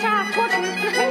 啥破锤子